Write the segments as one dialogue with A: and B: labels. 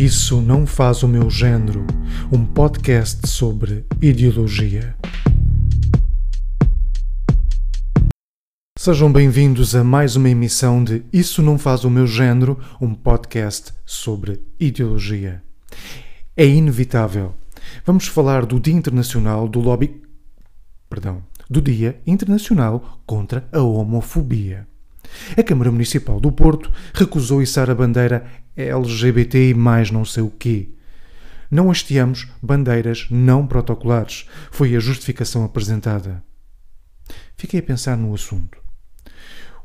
A: Isso não faz o meu género, um podcast sobre ideologia. Sejam bem-vindos a mais uma emissão de Isso não faz o meu género, um podcast sobre ideologia. É inevitável. Vamos falar do Dia Internacional do Lobby, perdão, do Dia Internacional contra a Homofobia. A Câmara Municipal do Porto recusou içar a bandeira LGBTI mais não sei o quê. Não hasteamos bandeiras não protocolares, foi a justificação apresentada. Fiquei a pensar no assunto.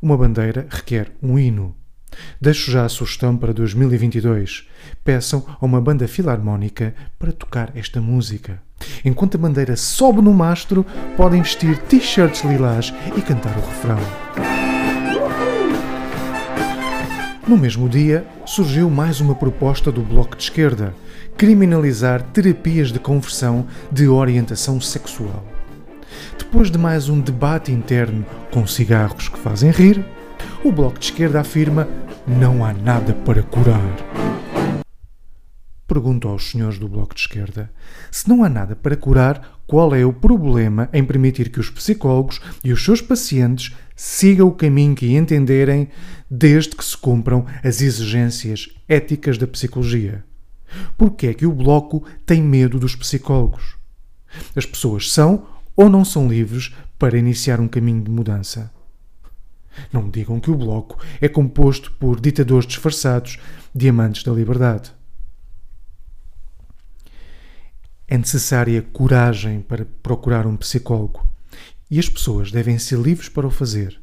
A: Uma bandeira requer um hino. Deixo já a sugestão para 2022. Peçam a uma banda filarmónica para tocar esta música. Enquanto a bandeira sobe no mastro, podem vestir t-shirts lilás e cantar o refrão. No mesmo dia, surgiu mais uma proposta do Bloco de Esquerda: criminalizar terapias de conversão de orientação sexual. Depois de mais um debate interno com cigarros que fazem rir, o Bloco de Esquerda afirma: não há nada para curar. Pergunto aos senhores do Bloco de Esquerda: se não há nada para curar, qual é o problema em permitir que os psicólogos e os seus pacientes sigam o caminho que entenderem, desde que se cumpram as exigências éticas da psicologia? Por que é que o Bloco tem medo dos psicólogos? As pessoas são ou não são livres para iniciar um caminho de mudança? Não digam que o Bloco é composto por ditadores disfarçados, diamantes da liberdade. É necessária coragem para procurar um psicólogo e as pessoas devem ser livres para o fazer.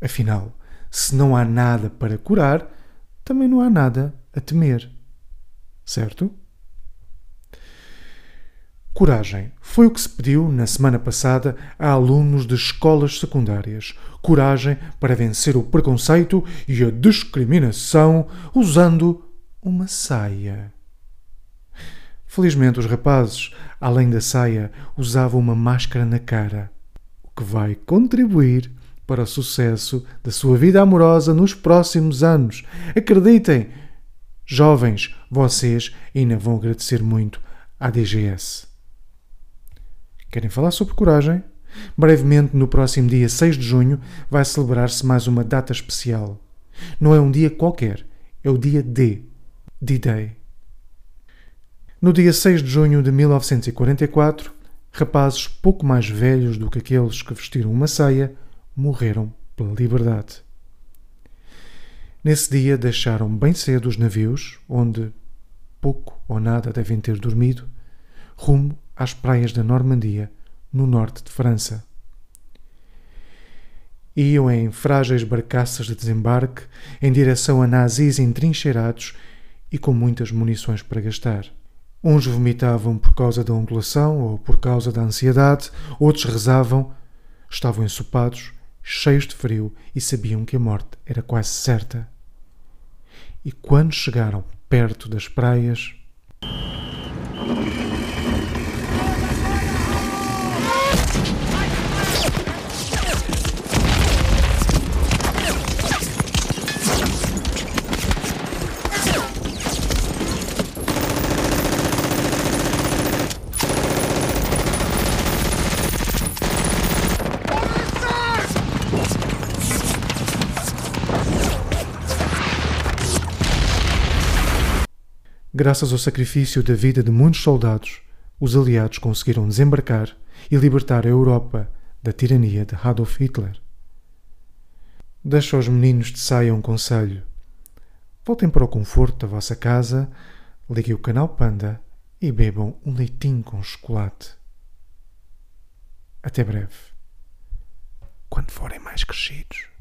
A: Afinal, se não há nada para curar, também não há nada a temer. Certo? Coragem foi o que se pediu na semana passada a alunos de escolas secundárias. Coragem para vencer o preconceito e a discriminação usando uma saia. Felizmente, os rapazes, além da saia, usavam uma máscara na cara, o que vai contribuir para o sucesso da sua vida amorosa nos próximos anos. Acreditem, jovens, vocês ainda vão agradecer muito à DGS. Querem falar sobre coragem? Brevemente, no próximo dia 6 de junho, vai celebrar-se mais uma data especial. Não é um dia qualquer, é o dia D, D-Day. No dia 6 de junho de 1944, rapazes pouco mais velhos do que aqueles que vestiram uma saia morreram pela liberdade. Nesse dia deixaram bem cedo os navios, onde pouco ou nada devem ter dormido, rumo às praias da Normandia, no norte de França. Iam em frágeis barcaças de desembarque em direção a nazis entrincheirados e com muitas munições para gastar. Uns vomitavam por causa da ondulação ou por causa da ansiedade, outros rezavam, estavam ensopados, cheios de frio e sabiam que a morte era quase certa. E quando chegaram perto das praias, Graças ao sacrifício da vida de muitos soldados, os aliados conseguiram desembarcar e libertar a Europa da tirania de Adolf Hitler. Deixo aos meninos de saia um conselho. Voltem para o conforto da vossa casa, liguem o canal Panda e bebam um leitinho com chocolate. Até breve. Quando forem mais crescidos.